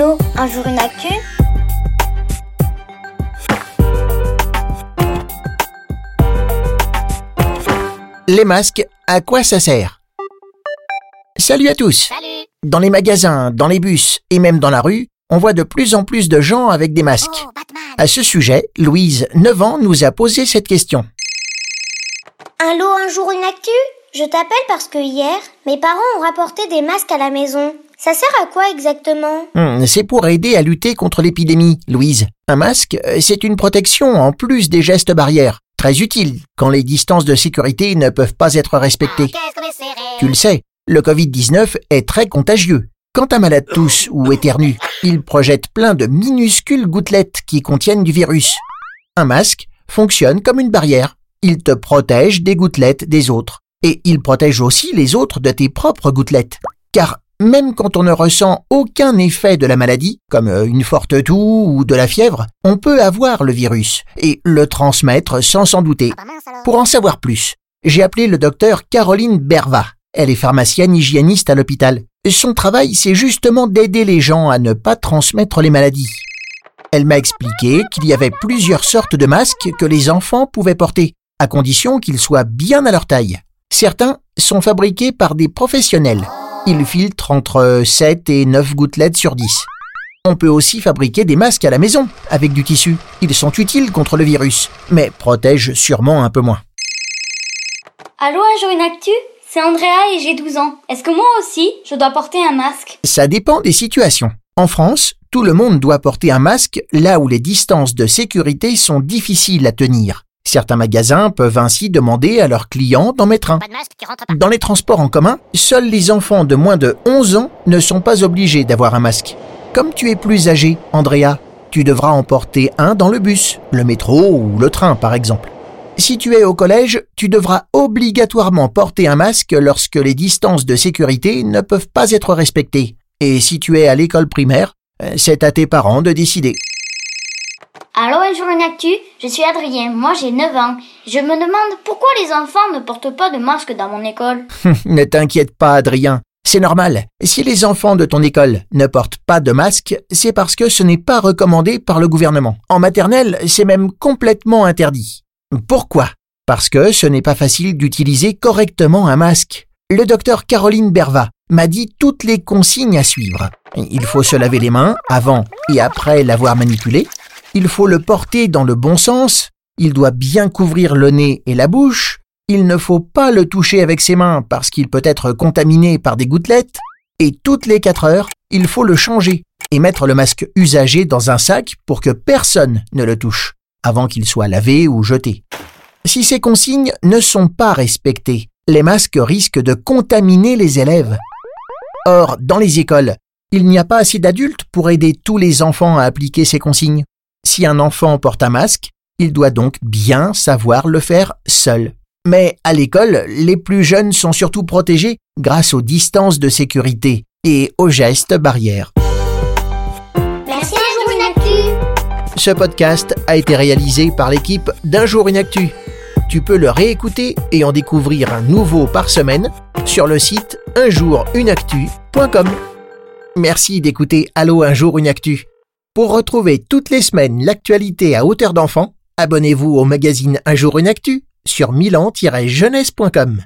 Allô, un jour une actu Les masques, à quoi ça sert Salut à tous Salut Dans les magasins, dans les bus et même dans la rue, on voit de plus en plus de gens avec des masques. Oh, À ce sujet, Louise, 9 ans, nous a posé cette question. Allô, un jour une actu Je t'appelle parce que hier, mes parents ont rapporté des masques à la maison. Ça sert à quoi exactement? Hmm, c'est pour aider à lutter contre l'épidémie, Louise. Un masque, euh, c'est une protection en plus des gestes barrières. Très utile quand les distances de sécurité ne peuvent pas être respectées. Tu le sais, le Covid-19 est très contagieux. Quand un malade tousse ou éternue, il projette plein de minuscules gouttelettes qui contiennent du virus. Un masque fonctionne comme une barrière. Il te protège des gouttelettes des autres. Et il protège aussi les autres de tes propres gouttelettes. Car même quand on ne ressent aucun effet de la maladie, comme euh, une forte toux ou de la fièvre, on peut avoir le virus et le transmettre sans s'en douter. Pour en savoir plus, j'ai appelé le docteur Caroline Berva. Elle est pharmacienne hygiéniste à l'hôpital. Son travail, c'est justement d'aider les gens à ne pas transmettre les maladies. Elle m'a expliqué qu'il y avait plusieurs sortes de masques que les enfants pouvaient porter, à condition qu'ils soient bien à leur taille. Certains sont fabriqués par des professionnels. Ils filtrent entre 7 et 9 gouttelettes sur 10. On peut aussi fabriquer des masques à la maison, avec du tissu. Ils sont utiles contre le virus, mais protègent sûrement un peu moins. Allô, une actu C'est Andrea et j'ai 12 ans. Est-ce que moi aussi, je dois porter un masque? Ça dépend des situations. En France, tout le monde doit porter un masque là où les distances de sécurité sont difficiles à tenir. Certains magasins peuvent ainsi demander à leurs clients d'en mettre un. Pas de masque, tu rentres pas. Dans les transports en commun, seuls les enfants de moins de 11 ans ne sont pas obligés d'avoir un masque. Comme tu es plus âgé, Andrea, tu devras en porter un dans le bus, le métro ou le train par exemple. Si tu es au collège, tu devras obligatoirement porter un masque lorsque les distances de sécurité ne peuvent pas être respectées. Et si tu es à l'école primaire, euh, c'est à tes parents de décider. Allô, un jour une actu Je suis Adrien, moi j'ai 9 ans. Je me demande pourquoi les enfants ne portent pas de masque dans mon école. ne t'inquiète pas, Adrien. C'est normal. Si les enfants de ton école ne portent pas de masque, c'est parce que ce n'est pas recommandé par le gouvernement. En maternelle, c'est même complètement interdit. Pourquoi? Parce que ce n'est pas facile d'utiliser correctement un masque. Le docteur Caroline Berva m'a dit toutes les consignes à suivre. Il faut se laver les mains avant et après l'avoir manipulé. Il faut le porter dans le bon sens. Il doit bien couvrir le nez et la bouche. Il ne faut pas le toucher avec ses mains parce qu'il peut être contaminé par des gouttelettes. Et toutes les 4 heures, il faut le changer et mettre le masque usagé dans un sac pour que personne ne le touche avant qu'il soit lavé ou jeté. Si ces consignes ne sont pas respectées, les masques risquent de contaminer les élèves. Or, dans les écoles, il n'y a pas assez d'adultes pour aider tous les enfants à appliquer ces consignes. Si un enfant porte un masque, il doit donc bien savoir le faire seul. Mais à l'école, les plus jeunes sont surtout protégés grâce aux distances de sécurité et aux gestes barrières. Merci, un jour une actu Ce podcast a été réalisé par l'équipe d'Un jour une actu. Tu peux le réécouter et en découvrir un nouveau par semaine sur le site unjourunactu.com. Merci d'écouter Allô un jour une actu. Pour retrouver toutes les semaines l'actualité à hauteur d'enfant, abonnez-vous au magazine Un jour une actu sur milan-jeunesse.com.